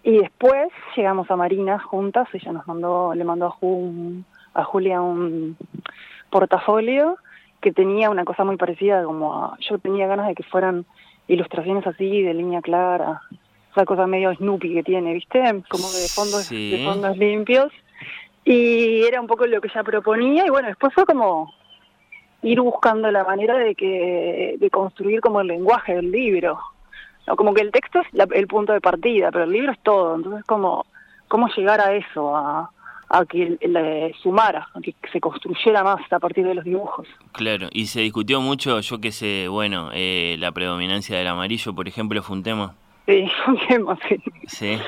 y después llegamos a Marina juntas, ella nos mandó, le mandó a, a Julia un portafolio que tenía una cosa muy parecida, como yo tenía ganas de que fueran ilustraciones así, de línea clara, esa cosa medio Snoopy que tiene, ¿viste? Como de fondos, de fondos limpios. Y era un poco lo que ella proponía, y bueno, después fue como ir buscando la manera de que de construir como el lenguaje del libro como que el texto es el punto de partida, pero el libro es todo, entonces como cómo llegar a eso, a, que le sumara, a que se construyera más a partir de los dibujos. Claro, y se discutió mucho, yo qué sé, bueno, eh, la predominancia del amarillo, por ejemplo, fue un tema. Sí, (laughs) un tema, sí.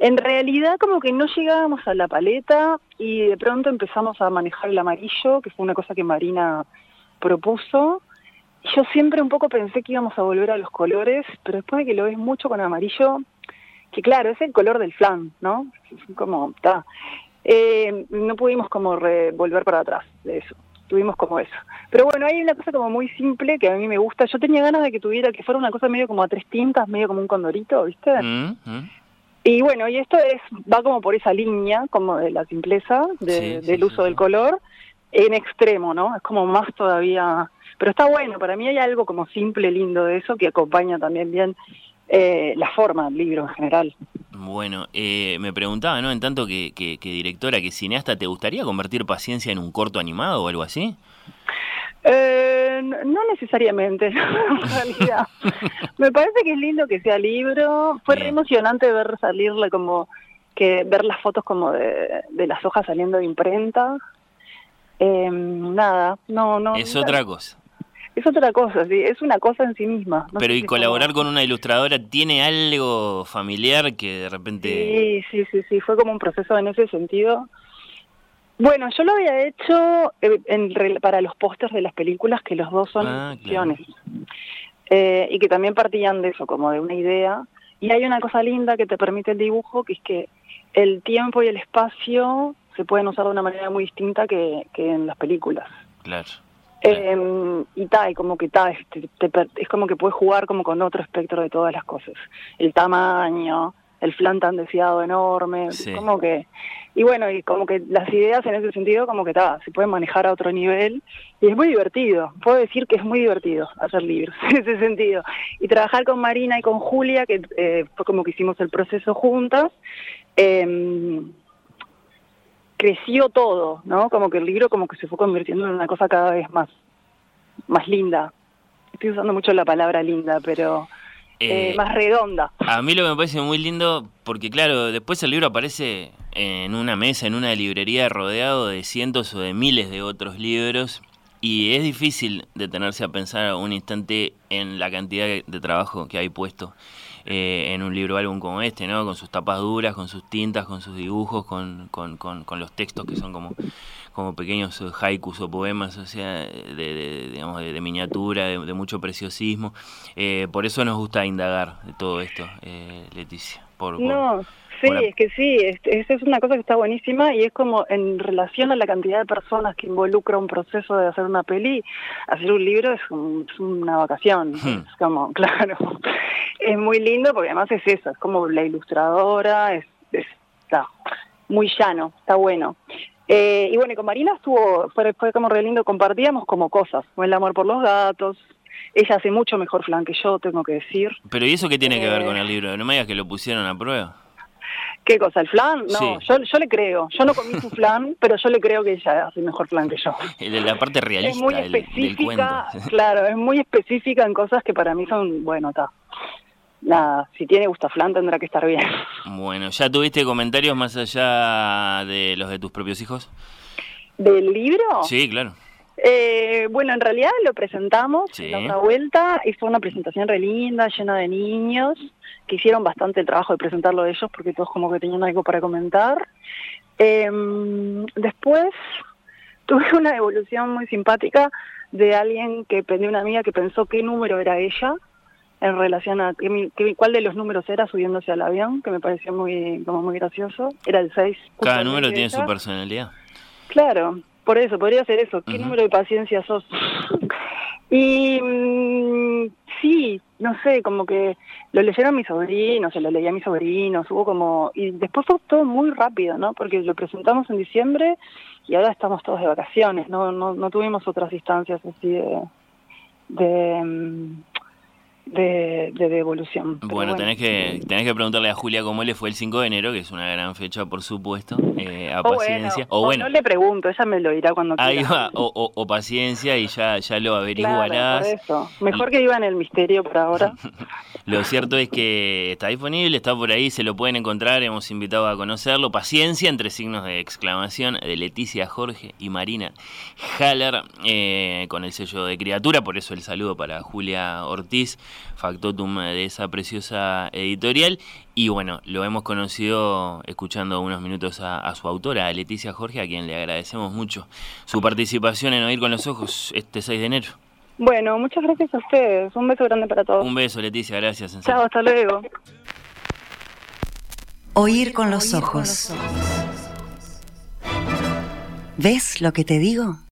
En realidad como que no llegábamos a la paleta y de pronto empezamos a manejar el amarillo, que fue una cosa que Marina propuso. Yo siempre un poco pensé que íbamos a volver a los colores, pero después de que lo ves mucho con amarillo, que claro, es el color del flan, ¿no? Como, está. Eh, no pudimos como volver para atrás de eso tuvimos como eso. Pero bueno, hay una cosa como muy simple que a mí me gusta. Yo tenía ganas de que tuviera, que fuera una cosa medio como a tres tintas, medio como un condorito, ¿viste? Mm, mm. Y bueno, y esto es va como por esa línea, como de la simpleza, del uso del color, en extremo, ¿no? Es como más todavía... Pero está bueno, para mí hay algo como simple, lindo de eso, que acompaña también bien eh, la forma del libro en general. Bueno, eh, me preguntaba, ¿no? En tanto que, que, directora, que cineasta, ¿te gustaría convertir Paciencia en un corto animado o algo así? Eh, no necesariamente, (laughs) en realidad. (laughs) me parece que es lindo que sea libro. Fue re emocionante ver salirle como que ver las fotos como de, de las hojas saliendo de imprenta. Eh, nada, no, no. Es otra cosa es otra cosa, sí, es una cosa en sí misma. Pero y colaborar con una ilustradora tiene algo familiar que de repente... Sí, sí, sí, sí, fue como un proceso en ese sentido. Bueno, yo lo había hecho eh, en, para los pósters de las películas, que los dos son ah, eh, y que también partían de eso, como de una idea. Y hay una cosa linda que te permite el dibujo, que es que el tiempo y el espacio se pueden usar de una manera muy distinta que, que en las películas. Claro. Eh, y tal, como que ta, este, es como que puedes jugar como con otro espectro de todas las cosas. El tamaño, el flan tan deseado enorme, como que... Y bueno, y como que las ideas en ese sentido como que ta, se pueden manejar a otro nivel y es muy divertido. Puedo decir que es muy divertido hacer libros (laughs) en ese sentido. Y trabajar con Marina y con Julia, que eh, fue como que hicimos el proceso juntas. Eh, creció todo, ¿no? Como que el libro como que se fue convirtiendo en una cosa cada vez más, más linda. Estoy usando mucho la palabra linda, pero eh, eh, más redonda. A mí lo que me parece muy lindo, porque claro, después el libro aparece en una mesa, en una librería, rodeado de cientos o de miles de otros libros, y es difícil detenerse a pensar un instante en la cantidad de trabajo que hay puesto. Eh, en un libro álbum como este, ¿no? Con sus tapas duras, con sus tintas, con sus dibujos, con, con, con, los textos que son como, como pequeños haikus o poemas, o sea, de, digamos, de, miniatura, de, mucho preciosismo. Eh, por eso nos gusta indagar de todo esto, eh, Leticia. Por, no, sí, es que sí, esa es una cosa que está buenísima y es como en relación a la cantidad de personas que involucra un proceso de hacer una peli, hacer un libro es, una vacación, hmm. es como, (laughs) claro es muy lindo porque además es eso, es como la ilustradora, es, está muy llano, está bueno. Eh, y bueno, con Marina estuvo, fue, fue como re lindo, compartíamos como cosas, como el amor por los gatos, ella hace mucho mejor flan que yo, tengo que decir. Pero ¿y eso qué tiene que ver con el eh, libro? No me digas que lo pusieron a prueba. ¿Qué cosa? ¿El flan? No, yo, yo le creo. Yo no comí su flan, (laughs) pero yo le creo que ella hace mejor flan que yo. (laughs) La parte realista es muy específica, (laughs) Claro, es muy específica en cosas que para mí son, bueno, está nada, si tiene Gustaflán tendrá que estar bien. Bueno, ¿ya tuviste comentarios más allá de los de tus propios hijos? ¿Del libro? Sí, claro. Eh, bueno, en realidad lo presentamos sí. en la vuelta y fue una presentación re linda, llena de niños, que hicieron bastante el trabajo de presentarlo ellos porque todos como que tenían algo para comentar. Em, después (laughs) tuve una evolución muy simpática de alguien que, de una amiga que pensó qué número era ella en relación a cuál de los números era subiéndose al avión, que me pareció muy como muy gracioso. Era el 6. Cada número tiene su personalidad. Claro, por eso, podría ser eso. ¿Qué número de paciencia sos? (laughs) y mm, sí, no sé, como que lo leyeron mis sobrinos, se lo leía a mis sobrinos, hubo como... Y después fue todo muy rápido, ¿no? Porque lo presentamos en diciembre y ahora estamos todos de vacaciones, no, no, no tuvimos otras instancias así de... de mm, de, devolución. Bueno, tenés, que, tenés que preguntarle a Julia cómo le fue el 5 de enero, que es una gran fecha, por supuesto, eh, a paciencia. o, bueno, no le pregunto, ella me lo dirá cuando quiera. o, paciencia y ya, ya lo averiguarás. eso. Mejor que iba en el misterio por ahora. (laughs) lo cierto es que está disponible, está por ahí, se lo pueden encontrar, hemos invitado a conocerlo. Paciencia, entre signos de exclamación, de Leticia Jorge y Marina Haller, eh, con el sello de criatura, por eso el saludo para Julia Ortiz. Factotum de esa preciosa editorial. Y bueno, lo hemos conocido escuchando unos minutos a, su autora, a Leticia Jorge, a quien le agradecemos mucho su participación en Oír con los Ojos este 6 de enero. Bueno, muchas gracias a ustedes. Un beso grande para todos. Un beso, Leticia, gracias. Chao, hasta luego. Oír con los ojos. ¿Ves lo que te digo?